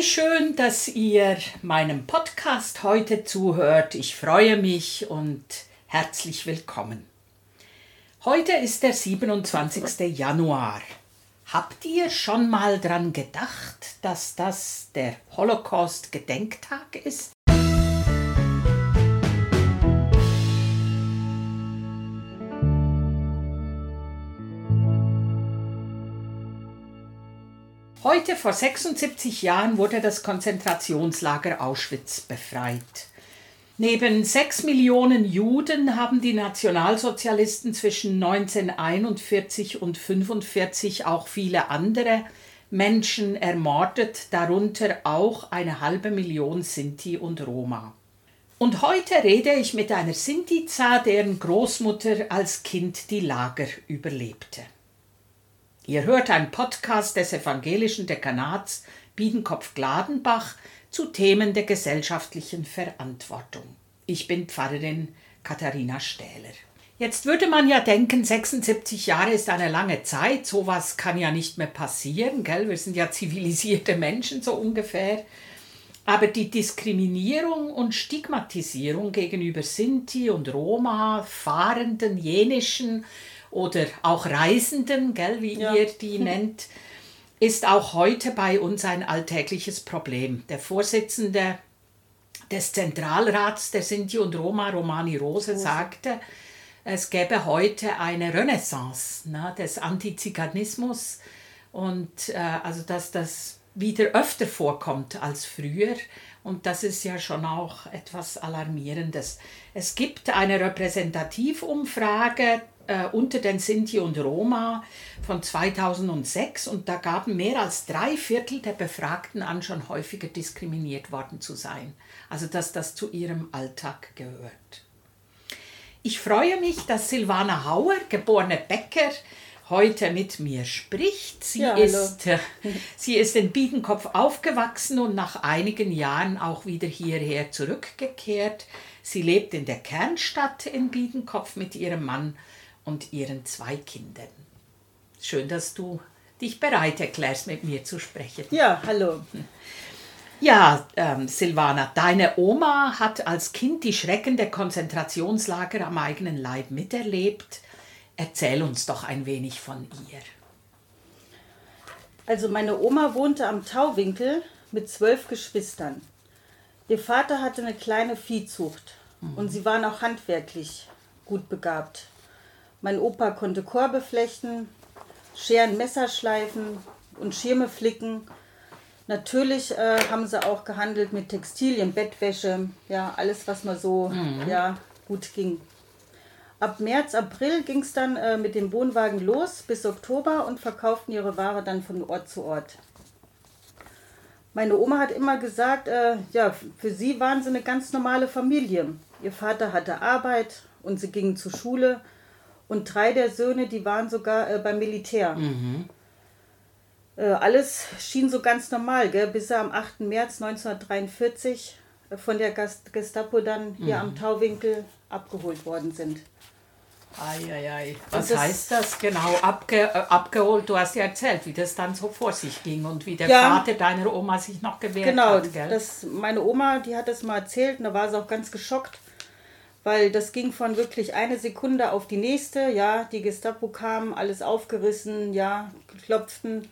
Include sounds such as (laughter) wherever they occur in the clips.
Wie schön, dass ihr meinem Podcast heute zuhört. Ich freue mich und herzlich willkommen. Heute ist der 27. Januar. Habt ihr schon mal dran gedacht, dass das der Holocaust-Gedenktag ist? Heute vor 76 Jahren wurde das Konzentrationslager Auschwitz befreit. Neben sechs Millionen Juden haben die Nationalsozialisten zwischen 1941 und 1945 auch viele andere Menschen ermordet, darunter auch eine halbe Million Sinti und Roma. Und heute rede ich mit einer Sintiza, deren Großmutter als Kind die Lager überlebte. Ihr hört einen Podcast des evangelischen Dekanats Biedenkopf-Gladenbach zu Themen der gesellschaftlichen Verantwortung. Ich bin Pfarrerin Katharina Stähler. Jetzt würde man ja denken, 76 Jahre ist eine lange Zeit, sowas kann ja nicht mehr passieren, gell? Wir sind ja zivilisierte Menschen so ungefähr. Aber die Diskriminierung und Stigmatisierung gegenüber Sinti und Roma, Fahrenden, Jenischen oder auch Reisenden, gell, wie ja. ihr die (laughs) nennt, ist auch heute bei uns ein alltägliches Problem. Der Vorsitzende des Zentralrats der Sinti und Roma, Romani Rose, sagte, es gäbe heute eine Renaissance ne, des Antiziganismus und äh, also dass das wieder öfter vorkommt als früher. Und das ist ja schon auch etwas Alarmierendes. Es gibt eine Repräsentativumfrage äh, unter den Sinti und Roma von 2006 und da gaben mehr als drei Viertel der Befragten an, schon häufiger diskriminiert worden zu sein. Also dass das zu ihrem Alltag gehört. Ich freue mich, dass Silvana Hauer, geborene Becker, heute mit mir spricht. Sie, ja, ist, äh, sie ist in Biedenkopf aufgewachsen und nach einigen Jahren auch wieder hierher zurückgekehrt. Sie lebt in der Kernstadt in Biedenkopf mit ihrem Mann und ihren zwei Kindern. Schön, dass du dich bereit erklärst, mit mir zu sprechen. Ja, hallo. Ja, ähm, Silvana, deine Oma hat als Kind die Schrecken der Konzentrationslager am eigenen Leib miterlebt. Erzähl uns doch ein wenig von ihr. Also meine Oma wohnte am Tauwinkel mit zwölf Geschwistern. Ihr Vater hatte eine kleine Viehzucht mhm. und sie waren auch handwerklich gut begabt. Mein Opa konnte Korbe flechten, Scheren, Messer schleifen und Schirme flicken. Natürlich äh, haben sie auch gehandelt mit Textilien, Bettwäsche, ja, alles, was mal so mhm. ja, gut ging. Ab März, April ging es dann äh, mit dem Wohnwagen los bis Oktober und verkauften ihre Ware dann von Ort zu Ort. Meine Oma hat immer gesagt, äh, ja, für sie waren sie eine ganz normale Familie. Ihr Vater hatte Arbeit und sie gingen zur Schule und drei der Söhne, die waren sogar äh, beim Militär. Mhm. Äh, alles schien so ganz normal, gell? bis sie am 8. März 1943 äh, von der Gestapo dann hier mhm. am Tauwinkel abgeholt worden sind. Eieiei. Was das heißt das genau? Abge, äh, abgeholt, du hast ja erzählt, wie das dann so vor sich ging und wie der ja, Vater deiner Oma sich noch gewehrt genau, hat. Genau, meine Oma, die hat das mal erzählt und da war sie auch ganz geschockt weil das ging von wirklich eine Sekunde auf die nächste. Ja, die Gestapo kam, alles aufgerissen, ja, klopften,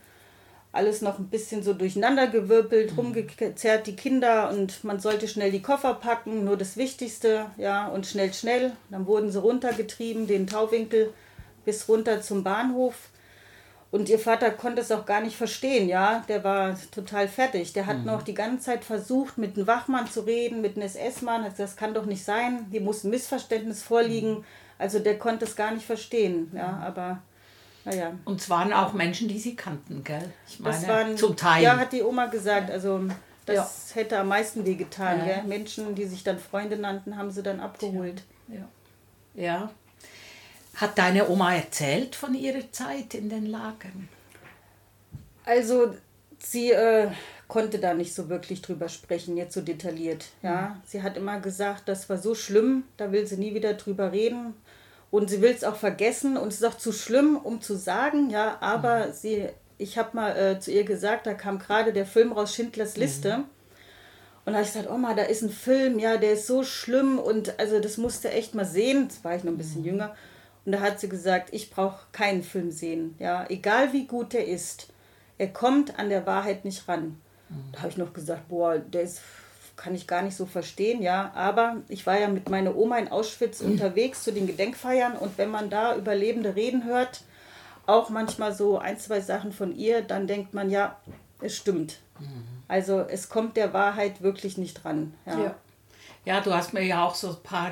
alles noch ein bisschen so durcheinander gewirbelt, mhm. rumgezerrt die Kinder und man sollte schnell die Koffer packen, nur das Wichtigste, ja, und schnell, schnell. Dann wurden sie runtergetrieben, den Tauwinkel bis runter zum Bahnhof. Und ihr Vater konnte es auch gar nicht verstehen, ja. Der war total fertig. Der hat mhm. noch die ganze Zeit versucht, mit einem Wachmann zu reden, mit einem SS-Mann. Das kann doch nicht sein. Hier muss ein Missverständnis vorliegen. Mhm. Also der konnte es gar nicht verstehen, ja. Aber naja. Und es waren auch Menschen, die sie kannten, gell? Ich meine, waren, zum Teil. Ja, hat die Oma gesagt. Also das ja. hätte am meisten wehgetan, ja. Gell? Menschen, die sich dann Freunde nannten, haben sie dann abgeholt. Ja. ja. Hat deine Oma erzählt von ihrer Zeit in den Lagern? Also sie äh, konnte da nicht so wirklich drüber sprechen, jetzt so detailliert. Ja, mhm. sie hat immer gesagt, das war so schlimm, da will sie nie wieder drüber reden und sie will es auch vergessen und es ist auch zu schlimm, um zu sagen, ja, aber mhm. sie ich habe mal äh, zu ihr gesagt, da kam gerade der Film raus, Schindlers Liste. Mhm. Und da habe ich gesagt, Oma, da ist ein Film, ja, der ist so schlimm und also das musste echt mal sehen. Das war ich noch ein bisschen mhm. jünger. Und da hat sie gesagt, ich brauche keinen Film sehen, ja, egal wie gut der ist. Er kommt an der Wahrheit nicht ran. Mhm. Da habe ich noch gesagt, boah, der ist kann ich gar nicht so verstehen, ja. Aber ich war ja mit meiner Oma in Auschwitz mhm. unterwegs zu den Gedenkfeiern und wenn man da Überlebende reden hört, auch manchmal so ein, zwei Sachen von ihr, dann denkt man, ja, es stimmt. Mhm. Also es kommt der Wahrheit wirklich nicht dran. Ja. ja. ja, du hast mir ja auch so ein paar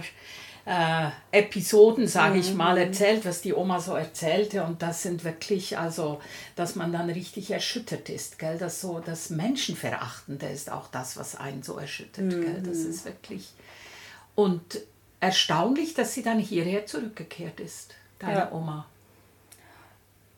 äh, Episoden, sage ich mal, mhm. erzählt, was die Oma so erzählte. Und das sind wirklich, also, dass man dann richtig erschüttert ist, gell? Das so, das Menschenverachtende ist auch das, was einen so erschüttert, mhm. gell? Das ist wirklich. Und erstaunlich, dass sie dann hierher zurückgekehrt ist, deine ja. Oma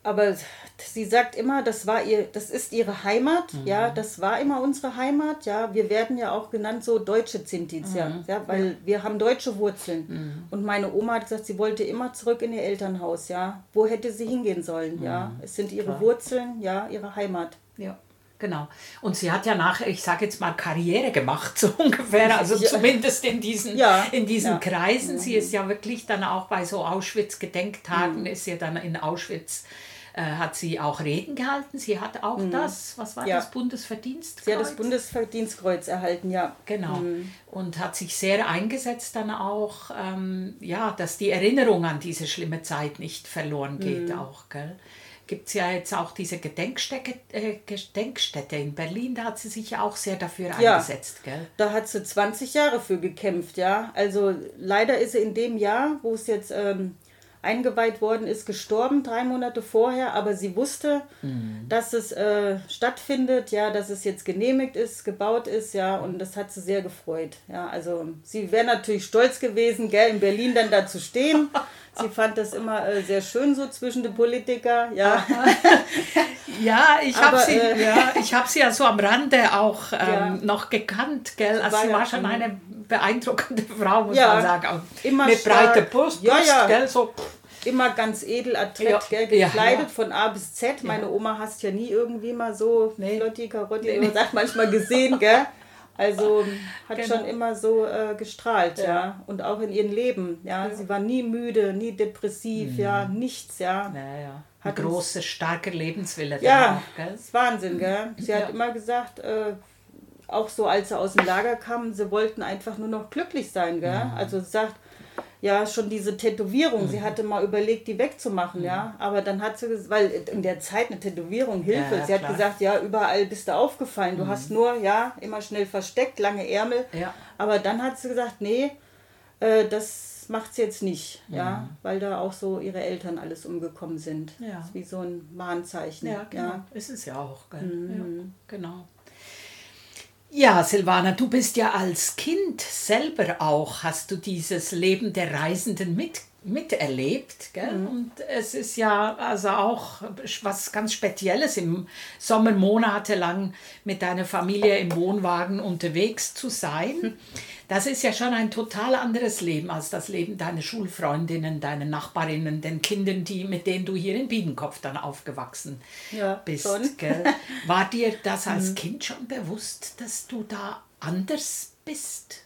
aber sie sagt immer, das war ihr, das ist ihre Heimat, mhm. ja, das war immer unsere Heimat, ja. Wir werden ja auch genannt so deutsche Zintiz, mhm. ja, ja, weil ja. wir haben deutsche Wurzeln. Mhm. Und meine Oma hat gesagt, sie wollte immer zurück in ihr Elternhaus, ja. Wo hätte sie hingehen sollen, ja? Mhm. Es sind ihre Klar. Wurzeln, ja, ihre Heimat. Ja. Genau. Und sie hat ja nachher, ich sage jetzt mal, Karriere gemacht, (laughs) so ungefähr. Also ja. zumindest in diesen, ja. in diesen ja. Kreisen. Sie ist ja wirklich dann auch bei so Auschwitz-Gedenktagen, mhm. ist ja dann in Auschwitz äh, hat sie auch Reden gehalten. Sie hat auch mhm. das, was war ja. das, Bundesverdienstkreuz? Sie hat das Bundesverdienstkreuz erhalten, ja. Genau. Mhm. Und hat sich sehr eingesetzt dann auch, ähm, ja, dass die Erinnerung an diese schlimme Zeit nicht verloren geht mhm. auch, gell? Gibt es ja jetzt auch diese Gedenkstätte, äh, Gedenkstätte in Berlin, da hat sie sich ja auch sehr dafür ja, eingesetzt, gell? Da hat sie 20 Jahre für gekämpft, ja. Also leider ist sie in dem Jahr, wo es jetzt ähm, eingeweiht worden ist, gestorben, drei Monate vorher, aber sie wusste, mhm. dass es äh, stattfindet, ja, dass es jetzt genehmigt ist, gebaut ist, ja, und das hat sie sehr gefreut. Ja, also sie wäre natürlich stolz gewesen, gell, in Berlin dann da zu stehen. (laughs) Sie fand das immer äh, sehr schön so zwischen den Politikern, ja. (laughs) ja, ich habe sie, äh, ja, hab sie ja so am Rande auch (laughs) ähm, ja. noch gekannt, gell. Also war sie war schon eine beeindruckende (laughs) Frau, muss ja, man sagen. Immer mit breiter Brust, ja, ja. gell, so immer ganz edel, adrett, ja. gekleidet ja, von A bis Z. Meine Oma hast ja nie irgendwie mal so nee. flotti, karotti, nee, nee. sagt manchmal gesehen, gell? Also hat genau. schon immer so äh, gestrahlt, ja. ja. Und auch in ihrem Leben, ja. ja. Sie war nie müde, nie depressiv, mhm. ja, nichts, ja. Naja. Hat Ein großer, starker Lebenswille. Ja, auch, gell? ist Wahnsinn, gell? Sie hat immer gesagt, äh, auch so als sie aus dem Lager kamen, sie wollten einfach nur noch glücklich sein, gell? Mhm. Also sie sagt, ja schon diese Tätowierung. Mhm. Sie hatte mal überlegt, die wegzumachen, mhm. ja. Aber dann hat sie, weil in der Zeit eine Tätowierung hilft. Ja, sie hat gesagt, ja, überall bist du aufgefallen. Du mhm. hast nur, ja, immer schnell versteckt, lange Ärmel. Ja. Aber dann hat sie gesagt, nee, äh, das macht sie jetzt nicht, ja, mhm. weil da auch so ihre Eltern alles umgekommen sind. Ja. Das ist wie so ein Mahnzeichen. Ja, genau. Ja. Ist es ja auch, gell? Mhm. Ja, genau. Ja, Silvana, du bist ja als Kind selber auch, hast du dieses Leben der Reisenden mit, miterlebt. Gell? Mhm. Und es ist ja also auch was ganz Spezielles, im Sommer monatelang mit deiner Familie im Wohnwagen unterwegs zu sein. Mhm. Das ist ja schon ein total anderes Leben als das Leben deiner Schulfreundinnen, deiner Nachbarinnen, den Kindern, die, mit denen du hier in Biedenkopf dann aufgewachsen ja, bist. Gell? (laughs) War dir das als mhm. Kind schon bewusst, dass du da anders bist?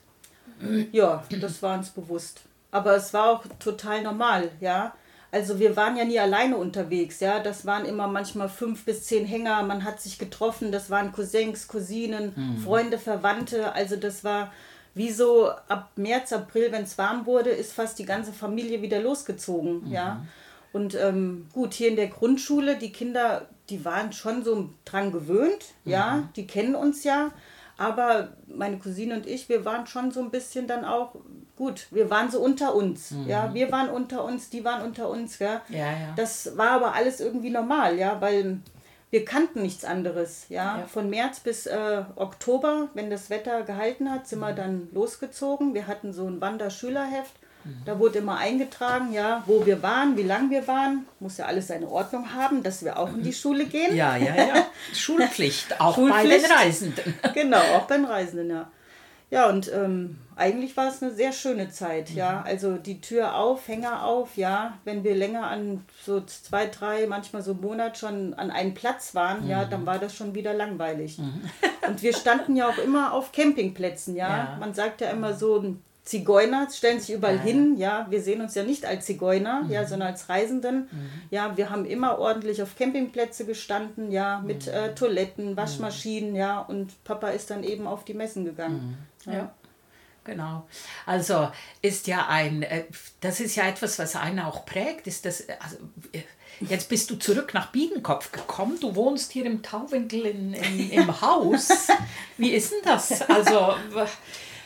Ja, das war uns bewusst. Aber es war auch total normal, ja. Also wir waren ja nie alleine unterwegs, ja. Das waren immer manchmal fünf bis zehn Hänger. Man hat sich getroffen. Das waren Cousins, Cousinen, mhm. Freunde, Verwandte. Also das war wie so ab März, April, wenn es warm wurde, ist fast die ganze Familie wieder losgezogen. Mhm. Ja. Und ähm, gut, hier in der Grundschule, die Kinder, die waren schon so dran gewöhnt, mhm. ja, die kennen uns ja. Aber meine Cousine und ich, wir waren schon so ein bisschen dann auch, gut, wir waren so unter uns. Mhm. Ja, wir waren unter uns, die waren unter uns. Ja. Ja, ja. Das war aber alles irgendwie normal, ja, weil wir kannten nichts anderes. Ja? ja. Von März bis äh, Oktober, wenn das Wetter gehalten hat, sind mhm. wir dann losgezogen. Wir hatten so ein Wanderschülerheft. Mhm. Da wurde immer eingetragen, ja, wo wir waren, wie lange wir waren. Muss ja alles seine Ordnung haben, dass wir auch in die mhm. Schule gehen. Ja, ja, ja. (laughs) Schulpflicht, auch Schulpflicht. bei den Reisenden. genau, auch beim Reisenden, ja. Ja, und ähm, eigentlich war es eine sehr schöne Zeit, mhm. ja. Also die Tür auf, Hänger auf, ja. Wenn wir länger an so zwei, drei, manchmal so einen Monat schon an einem Platz waren, mhm. ja, dann war das schon wieder langweilig. Mhm. und wir standen ja auch immer auf Campingplätzen, ja. ja. Man sagt ja immer so, Zigeuner stellen sich überall ja. hin, ja, wir sehen uns ja nicht als Zigeuner, mhm. ja, sondern als Reisenden. Mhm. Ja, wir haben immer ordentlich auf Campingplätze gestanden, ja, mit mhm. äh, Toiletten, Waschmaschinen, ja, und Papa ist dann eben auf die Messen gegangen. Mhm. Ja. ja. Genau. Also ist ja ein, äh, das ist ja etwas, was einen auch prägt, ist das, also, äh, Jetzt bist du zurück nach Biedenkopf gekommen. Du wohnst hier im Tauwinkel in, in, im (laughs) Haus. Wie ist denn das? Also,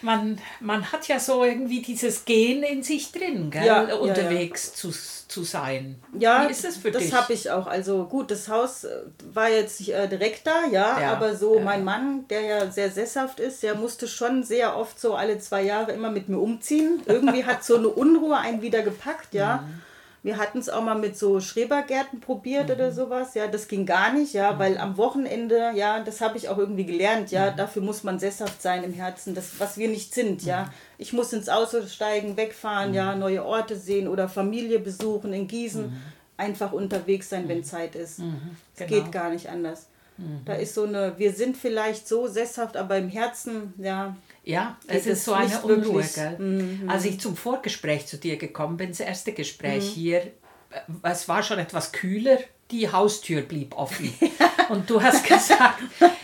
man, man hat ja so irgendwie dieses Gen in sich drin, gell? Ja, unterwegs ja, ja. Zu, zu sein. Ja, Wie ist das für das dich? Das habe ich auch. Also gut, das Haus äh, war jetzt äh, direkt da, ja, aber so mein Mann, der ja sehr sesshaft ist, der musste schon sehr oft so alle zwei Jahre immer mit mir umziehen. Irgendwie hat so eine Unruhe einen wieder gepackt, ja. Mhm. Wir hatten es auch mal mit so Schrebergärten probiert mhm. oder sowas. Ja, das ging gar nicht, ja, mhm. weil am Wochenende, ja, das habe ich auch irgendwie gelernt, ja, mhm. dafür muss man sesshaft sein im Herzen, das, was wir nicht sind, ja. Mhm. Ich muss ins Auto steigen, wegfahren, ja, mhm. neue Orte sehen oder Familie besuchen in Gießen. Mhm. Einfach unterwegs sein, wenn Zeit ist. Es genau. geht gar nicht anders. Da ist so eine, wir sind vielleicht so sesshaft, aber im Herzen, ja, ja, es ist so eine Unruhe. Mhm. Als ich zum Vorgespräch zu dir gekommen bin, das erste Gespräch mhm. hier, äh, es war schon etwas kühler, die Haustür blieb offen. (laughs) Und du hast gesagt,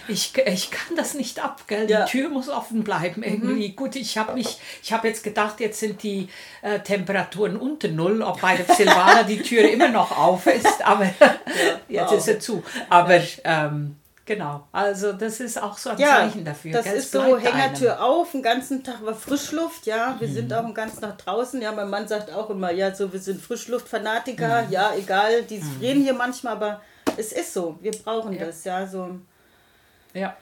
ich, ich kann das nicht ab, gell? die ja. Tür muss offen bleiben irgendwie. Mhm. Gut, ich habe mich, ich habe jetzt gedacht, jetzt sind die äh, Temperaturen unter Null, ob bei der Silvana die Tür immer noch auf ist, aber ja, (laughs) jetzt wow. ist sie zu. Aber ähm, Genau, also das ist auch so ein ja, Zeichen dafür. Das gell? ist so Hängertür einem. auf, den ganzen Tag war Frischluft, ja. Wir mhm. sind auch den ganzen Tag draußen. Ja, mein Mann sagt auch immer, ja, so wir sind Frischluftfanatiker, mhm. ja, egal, die mhm. frieren hier manchmal, aber es ist so, wir brauchen ja. das, ja, so. Ja.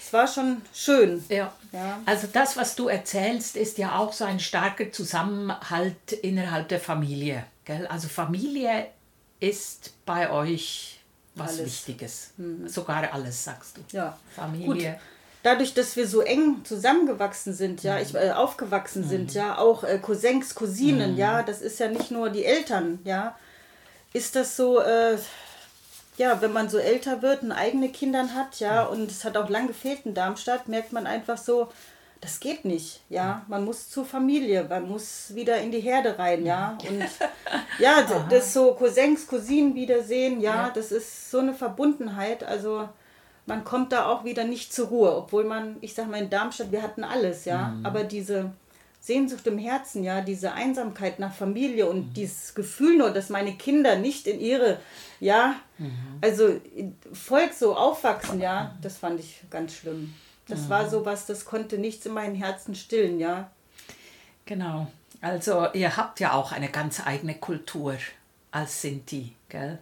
Es war schon schön. Ja. ja. Also das, was du erzählst, ist ja auch so ein starker Zusammenhalt innerhalb der Familie. Gell? Also Familie ist bei euch was alles. Wichtiges. Mhm. Sogar alles, sagst du. Ja. Familie. Gut. Dadurch, dass wir so eng zusammengewachsen sind, ja, mhm. ich, äh, aufgewachsen mhm. sind, ja, auch äh, Cousins, Cousinen, mhm. ja, das ist ja nicht nur die Eltern, ja, ist das so, äh, ja, wenn man so älter wird und eigene Kinder hat, ja, und es hat auch lang gefehlt in Darmstadt, merkt man einfach so, das geht nicht, ja. Man muss zur Familie, man muss wieder in die Herde rein, ja. Und (laughs) ja, das so Cousins, Cousinen wiedersehen, ja, ja, das ist so eine Verbundenheit. Also man kommt da auch wieder nicht zur Ruhe, obwohl man, ich sag mal, in Darmstadt, wir hatten alles, ja. Mhm. Aber diese Sehnsucht im Herzen, ja, diese Einsamkeit nach Familie und mhm. dieses Gefühl nur, dass meine Kinder nicht in ihre, ja, mhm. also Volk so aufwachsen, ja, das fand ich ganz schlimm. Das mhm. war so was, das konnte nichts in meinem Herzen stillen, ja. Genau. Also ihr habt ja auch eine ganz eigene Kultur als Sinti, gell?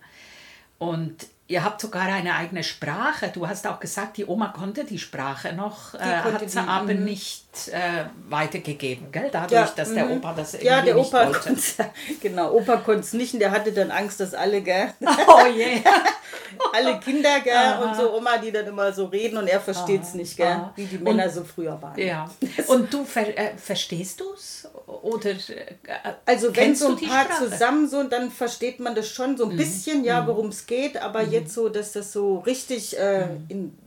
Und Ihr habt sogar eine eigene Sprache. Du hast auch gesagt, die Oma konnte die Sprache noch, die äh, hat sie aber mhm. nicht äh, weitergegeben, gell? Dadurch, ja, dass der mhm. Opa das irgendwie Ja, der Opa konnte (laughs) Genau, Opa konnte es nicht und der hatte dann Angst, dass alle, gell? (laughs) (laughs) Oh je. Yeah. alle Kinder, gell? Aha. Und so Oma, die dann immer so reden und er versteht es nicht, gell? Aha. Wie die Männer und, so früher waren. Ja. Und du ver äh, verstehst du es? Oder äh, Also wenn so ein paar zusammen so, dann versteht man das schon so ein mhm. bisschen, ja, mhm. worum es geht, aber mhm jetzt so, dass das so richtig äh, mhm. in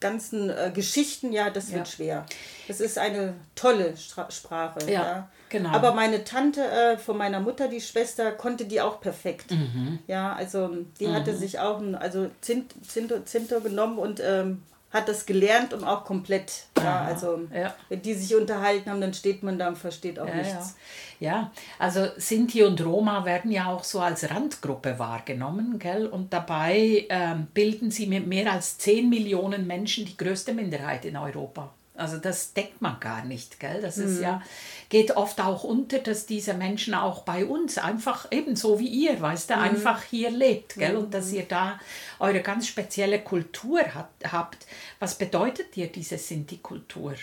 ganzen äh, Geschichten, ja, das wird ja. schwer. Das ist eine tolle Stra Sprache. Ja, ja, genau. Aber meine Tante äh, von meiner Mutter, die Schwester, konnte die auch perfekt. Mhm. Ja, also die mhm. hatte sich auch ein, also Zint, Zinto, Zinto genommen und ähm, hat das gelernt und auch komplett. Ja, also ja. wenn die sich unterhalten haben, dann steht man da und versteht auch ja, nichts. Ja. also Sinti und Roma werden ja auch so als Randgruppe wahrgenommen, gell? Und dabei ähm, bilden sie mit mehr als 10 Millionen Menschen die größte Minderheit in Europa. Also das denkt man gar nicht, gell? Das ist mhm. ja, geht oft auch unter, dass diese Menschen auch bei uns einfach ebenso wie ihr, weißt du, mhm. einfach hier lebt, gell? Mhm. Und dass ihr da eure ganz spezielle Kultur hat, habt. Was bedeutet dir diese Sinti-Kultur?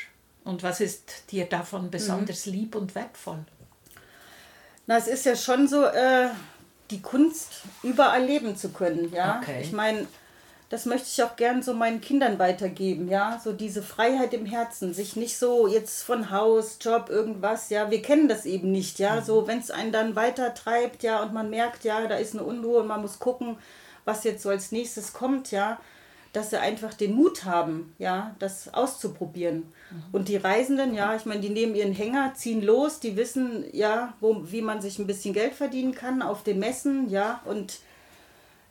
Und was ist dir davon besonders mhm. lieb und wertvoll? Na, es ist ja schon so, äh, die Kunst überall leben zu können, ja. Okay. Ich meine, das möchte ich auch gern so meinen Kindern weitergeben, ja, so diese Freiheit im Herzen, sich nicht so jetzt von Haus, Job, irgendwas, ja, wir kennen das eben nicht, ja, so mhm. wenn es einen dann weiter treibt, ja, und man merkt, ja, da ist eine Unruhe und man muss gucken, was jetzt so als nächstes kommt, ja, dass sie einfach den Mut haben, ja, das auszuprobieren. Mhm. Und die Reisenden, ja, ich meine, die nehmen ihren Hänger, ziehen los, die wissen, ja, wo, wie man sich ein bisschen Geld verdienen kann auf den Messen, ja, und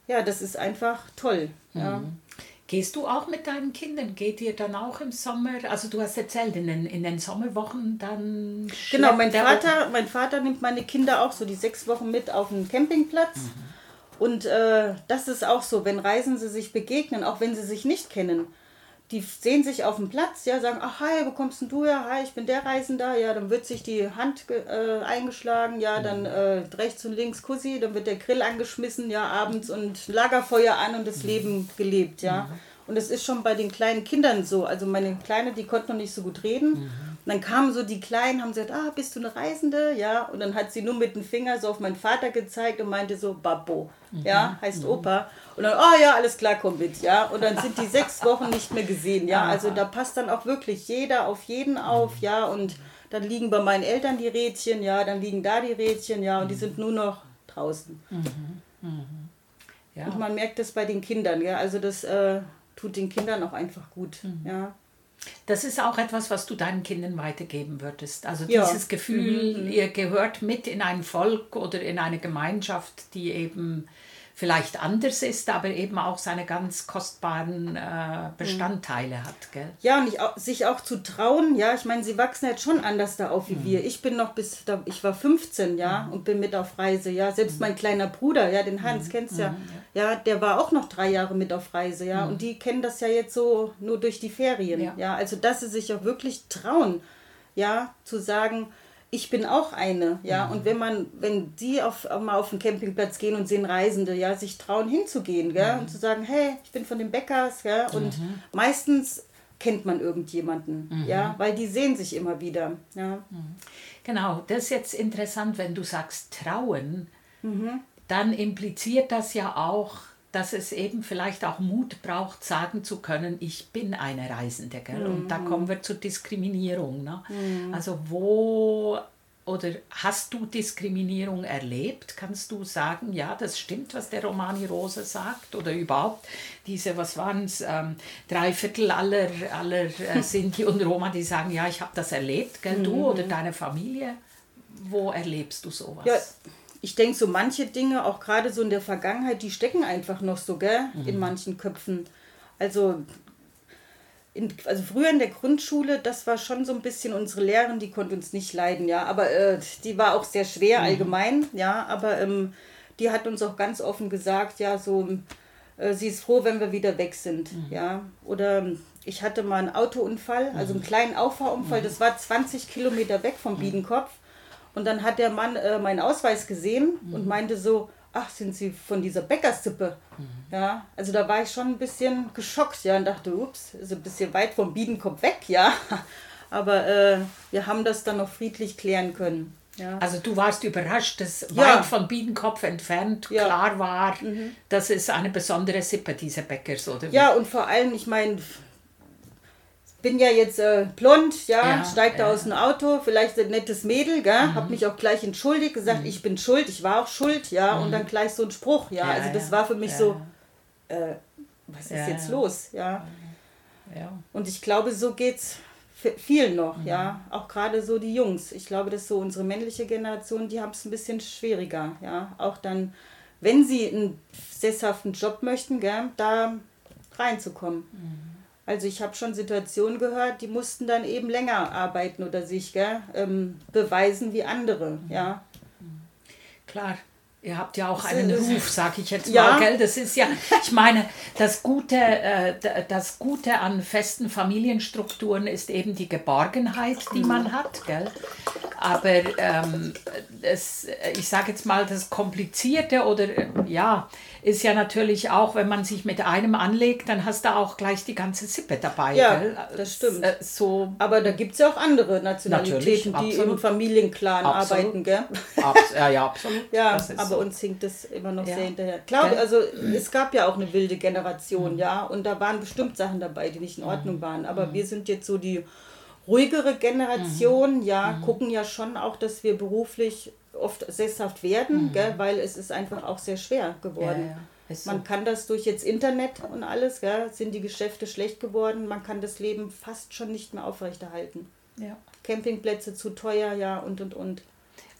ja, das ist einfach toll. Ja. Mhm. Gehst du auch mit deinen Kindern? Geht ihr dann auch im Sommer? Also du hast erzählt, in den, in den Sommerwochen dann. Genau, mein Vater, mein Vater nimmt meine Kinder auch so die sechs Wochen mit auf den Campingplatz. Mhm. Und äh, das ist auch so, wenn Reisende sich begegnen, auch wenn sie sich nicht kennen die sehen sich auf dem Platz, ja, sagen, ach hi, wo kommst denn du her? Hi, ich bin der Reisender. Ja, dann wird sich die Hand äh, eingeschlagen, ja, dann äh, rechts und links Kussi, dann wird der Grill angeschmissen, ja, abends und Lagerfeuer an und das mhm. Leben gelebt, ja. Mhm. Und es ist schon bei den kleinen Kindern so. Also meine Kleine, die konnte noch nicht so gut reden. Mhm. Und dann kamen so die Kleinen, haben gesagt, ah, bist du eine Reisende? Ja. Und dann hat sie nur mit dem Finger so auf meinen Vater gezeigt und meinte so, Babbo. Mhm. Ja, heißt mhm. Opa. Und dann, oh ja, alles klar, komm mit. Ja. Und dann sind die sechs Wochen nicht mehr gesehen. Ja. Also da passt dann auch wirklich jeder auf jeden auf. Ja. Und dann liegen bei meinen Eltern die Rädchen. Ja. Dann liegen da die Rädchen. Ja. Und die sind nur noch draußen. Mhm. Mhm. Ja. Und man merkt das bei den Kindern. Ja. Also das äh, tut den Kindern auch einfach gut. Mhm. Ja. Das ist auch etwas, was du deinen Kindern weitergeben würdest. Also ja. dieses Gefühl, mhm. ihr gehört mit in ein Volk oder in eine Gemeinschaft, die eben vielleicht anders ist, aber eben auch seine ganz kostbaren äh, Bestandteile mhm. hat. Gell? Ja, und ich, sich auch zu trauen, ja, ich meine, sie wachsen jetzt schon anders da auf wie mhm. wir. Ich bin noch bis, da, ich war 15, ja, mhm. und bin mit auf Reise, ja. Selbst mhm. mein kleiner Bruder, ja, den Hans, mhm. kennst ja, mhm, ja, ja, der war auch noch drei Jahre mit auf Reise, ja, und die kennen das ja jetzt so nur durch die Ferien, ja. ja. Also, dass sie sich auch wirklich trauen, ja, zu sagen, ich bin auch eine, ja. Mhm. Und wenn man, wenn die auf, mal auf den Campingplatz gehen und sehen Reisende, ja, sich trauen hinzugehen, gell, mhm. und zu sagen, hey, ich bin von den Bäckers, ja, und mhm. meistens kennt man irgendjemanden, mhm. ja, weil die sehen sich immer wieder, ja. Mhm. Genau, das ist jetzt interessant, wenn du sagst trauen, mhm. dann impliziert das ja auch, dass es eben vielleicht auch Mut braucht, sagen zu können, ich bin eine Reisende. Gell? Und da kommen wir zur Diskriminierung. Ne? Mhm. Also wo oder hast du Diskriminierung erlebt? Kannst du sagen, ja, das stimmt, was der Romani Rose sagt? Oder überhaupt diese, was waren es, ähm, drei Viertel aller, aller äh, (laughs) Sinti und Roma, die sagen, ja, ich habe das erlebt, gell, du mhm. oder deine Familie? Wo erlebst du sowas? Ja ich denke, so manche Dinge, auch gerade so in der Vergangenheit, die stecken einfach noch so, gell, mhm. in manchen Köpfen. Also, in, also früher in der Grundschule, das war schon so ein bisschen unsere Lehrerin, die konnte uns nicht leiden, ja, aber äh, die war auch sehr schwer mhm. allgemein, ja, aber ähm, die hat uns auch ganz offen gesagt, ja, so, äh, sie ist froh, wenn wir wieder weg sind, mhm. ja, oder ich hatte mal einen Autounfall, also einen mhm. kleinen Auffahrunfall, mhm. das war 20 Kilometer weg vom mhm. Biedenkopf und dann hat der Mann äh, meinen Ausweis gesehen und meinte so, ach, sind Sie von dieser Bäckersippe? Mhm. Ja, also da war ich schon ein bisschen geschockt, ja, und dachte, ups, ist ein bisschen weit vom Biedenkopf weg, ja. (laughs) Aber äh, wir haben das dann noch friedlich klären können. Ja. Also du warst überrascht, dass ja. weit von Biedenkopf entfernt ja. klar war, mhm. das ist eine besondere Sippe, diese Bäckers, oder? Wie? Ja, und vor allem, ich meine, bin ja jetzt äh, blond, ja, ja steigt ja. aus dem Auto, vielleicht ein nettes Mädel, gell, mhm. habe mich auch gleich entschuldigt, gesagt, mhm. ich bin schuld, ich war auch schuld, ja, mhm. und dann gleich so ein Spruch, ja, ja also das war für mich so, äh, was ist jetzt los, ja. ja. Und ich glaube, so geht's vielen noch, mhm. ja, auch gerade so die Jungs. Ich glaube, dass so unsere männliche Generation, die haben es ein bisschen schwieriger, ja, auch dann, wenn sie einen sesshaften Job möchten, gell, da reinzukommen. Also ich habe schon Situationen gehört, die mussten dann eben länger arbeiten oder sich gell, ähm, beweisen wie andere, ja. Klar, Ihr habt ja auch einen Ruf, sag ich jetzt mal, ja. gell? Das ist ja, ich meine, das Gute, äh, das Gute an festen Familienstrukturen ist eben die Geborgenheit, die man hat, gell? Aber ähm, das, ich sage jetzt mal, das Komplizierte oder äh, ja, ist ja natürlich auch, wenn man sich mit einem anlegt, dann hast du auch gleich die ganze Sippe dabei. Ja, gell? das stimmt. Äh, so Aber da gibt es ja auch andere Nationalitäten, die im absolut. Familienclan Absolut. arbeiten, gell? abs ja, ja, absolut. (laughs) Ja, So. uns hinkt das immer noch Ja. sehr hinterher. Klar, also es gab ja auch eine wilde Mhm. Generation, ja, und da waren bestimmt Sachen dabei, die nicht in Ordnung waren. Aber wir sind jetzt so die ruhigere Generation, Mhm. ja, gucken ja schon auch, dass wir beruflich oft sesshaft werden, gell, weil es ist einfach auch sehr schwer geworden. Mhm. Ja. Man kann das durch jetzt Internet und alles, gell, sind die Geschäfte schlecht geworden, man kann das Leben fast schon nicht mehr aufrechterhalten. ja. Campingplätze zu teuer, ja, und und und.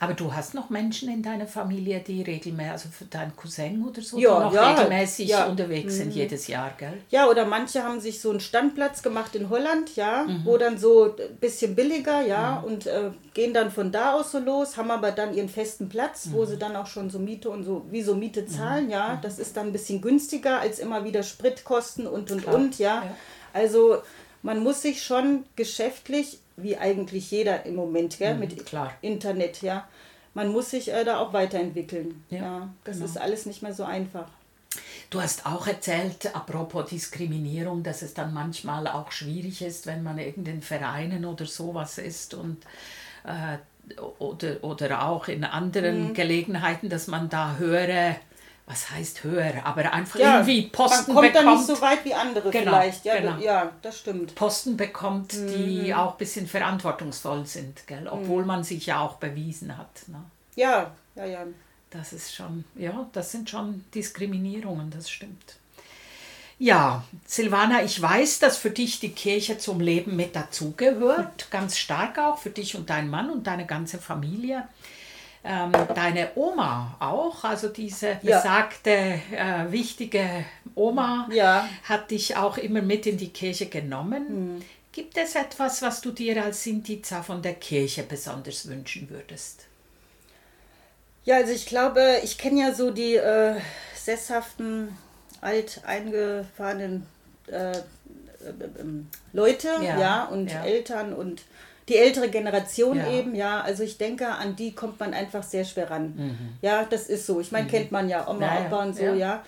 Aber du hast noch Menschen in deiner Familie, die regelmäßig, also für deinen Cousin oder so, Ja, die noch ja, regelmäßig ja. Mhm. unterwegs sind jedes Jahr, gell? Ja, oder manche haben sich so einen Standplatz gemacht in Holland, ja, Mhm. wo dann so ein bisschen billiger, ja, und äh, gehen dann von da aus so los, haben aber dann ihren festen Platz, Mhm. wo sie dann auch schon so Miete und so, wie so Miete zahlen, ja. Das ist dann ein bisschen günstiger als immer wieder Spritkosten und und Klar, und, ja. Also man muss sich schon geschäftlich, wie eigentlich jeder im Moment, mit Mhm, klar. Internet, ja. Man muss sich äh, da auch weiterentwickeln. Ja, Ja, das genau. ist alles nicht mehr so einfach. Du hast auch erzählt, apropos Diskriminierung, dass es dann manchmal auch schwierig ist, wenn man irgendein Vereinen oder sowas ist und äh, oder, oder auch in anderen Mhm. Gelegenheiten, dass man da höhere, was heißt höher, aber einfach Ja, irgendwie Posten man kommt bekommt. nicht so weit wie andere Genau, vielleicht. Ja, genau. ja, das stimmt. Posten bekommt, Mhm. die auch ein bisschen verantwortungsvoll sind, gell? obwohl man sich ja auch bewiesen hat. Ne? Ja, ja, ja. Das ist schon, ja, das sind schon Diskriminierungen, das stimmt. Ja, Silvana, ich weiß, dass für dich die Kirche zum Leben mit dazugehört, ganz stark auch für dich und deinen Mann und deine ganze Familie. Ähm, deine Oma auch, also diese Ja. besagte, äh, wichtige Oma, Ja. hat dich auch immer mit in die Kirche genommen. Gibt es etwas, was du dir als Sintica von der Kirche besonders wünschen würdest? Ja, also ich glaube, ich kenne ja so die äh, sesshaften, alt eingefahrenen äh, äh, ähm, Leute, Ja, ja, und ja. Eltern und die ältere Generation Ja. eben, ja. Also ich denke, an die kommt man einfach sehr schwer ran. Ja, das ist so. Ich meine, kennt man ja, Oma, Mhm. Ja, Opa und so, ja. ja.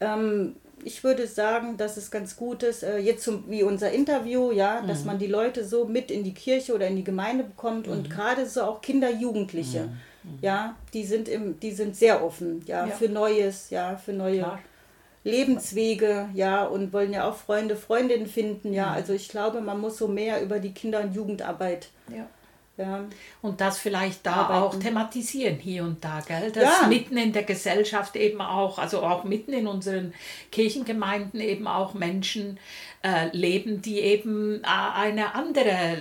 Ähm, ich würde sagen, dass es ganz gut ist, äh, jetzt zum, wie unser Interview, ja, Mhm. dass man die Leute so mit in die Kirche oder in die Gemeinde bekommt Mhm. und gerade so auch Kinder, Jugendliche, ja, die sind im, die sind sehr offen, ja, Ja. für Neues, ja, für neue Klar. Lebenswege, ja, und wollen ja auch Freunde, Freundinnen finden, Mhm. ja. Also ich glaube, man muss so mehr über die Kinder- und Jugendarbeit, Ja. ja. Und das vielleicht da Arbeiten. auch thematisieren hier und da, gell? Dass Ja. mitten in der Gesellschaft eben auch, also auch mitten in unseren Kirchengemeinden eben auch Menschen äh, leben, die eben äh, eine andere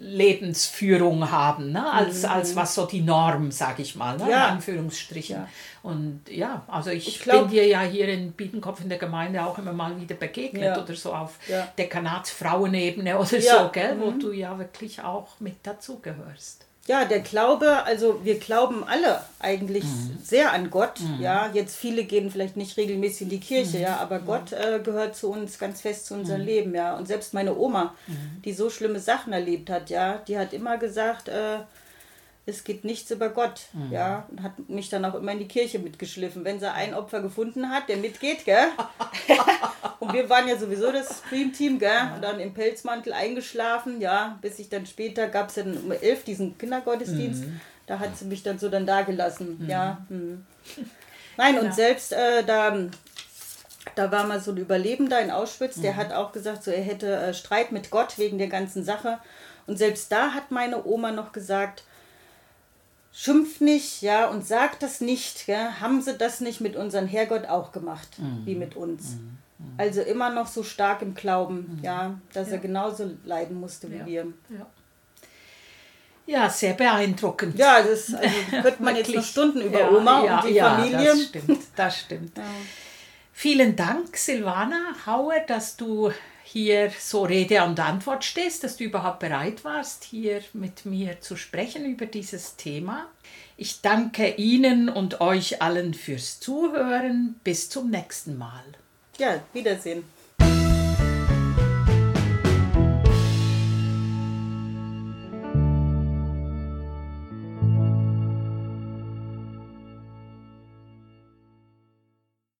Lebensführung haben, ne? als, als was so die Norm, sage ich mal, ne? Mhm. Ja. in Anführungsstrichen. Ja. Und ja, also ich, Ich glaub- bin dir ja hier in Biedenkopf in der Gemeinde auch immer mal wieder begegnet Ja. oder so auf. Dekanatsfrauenebene oder. Mhm. so, gell? wo du ja wirklich auch mit dazugehörst. Ja, der Glaube, also wir glauben alle eigentlich Mhm. sehr an Gott. Ja, jetzt viele gehen vielleicht nicht regelmäßig in die Kirche, Mhm. ja, aber Gott äh, gehört zu uns ganz fest zu unserem Leben, ja. Und selbst meine Oma, Mhm. die so schlimme Sachen erlebt hat, ja, die hat immer gesagt, äh, es geht nichts über Gott, Mhm. ja, und hat mich dann auch immer in die Kirche mitgeschliffen, wenn sie ein Opfer gefunden hat, der mitgeht, gell? (laughs) und wir waren ja sowieso das Stream-Team, gell? Dann im Pelzmantel eingeschlafen, ja, bis ich dann später, gab es dann um elf diesen Kindergottesdienst, da hat sie mich dann so dann da gelassen, ja. hm. Nein, und selbst äh, da, da war mal so ein Überlebender in Auschwitz, der hat auch gesagt, so er hätte äh, Streit mit Gott wegen der ganzen Sache. Und selbst da hat meine Oma noch gesagt, schimpft nicht, ja, und sagt das nicht, gell? haben sie das nicht mit unserem Herrgott auch gemacht, wie mit uns. Also immer noch so stark im Glauben, ja, dass er genauso leiden musste wie Ja. wir. Ja. Ja, sehr beeindruckend. Ja, das also, (laughs) könnte man jetzt noch. Stunden über Ja, Oma ja, und die ja, Familie. Das stimmt, das stimmt. Vielen Dank, Silvana Hauer, dass du hier so Rede und Antwort stehst, dass du überhaupt bereit warst, hier mit mir zu sprechen über dieses Thema. Ich danke Ihnen und euch allen fürs Zuhören. Bis zum nächsten Mal. Ja, Wiedersehen.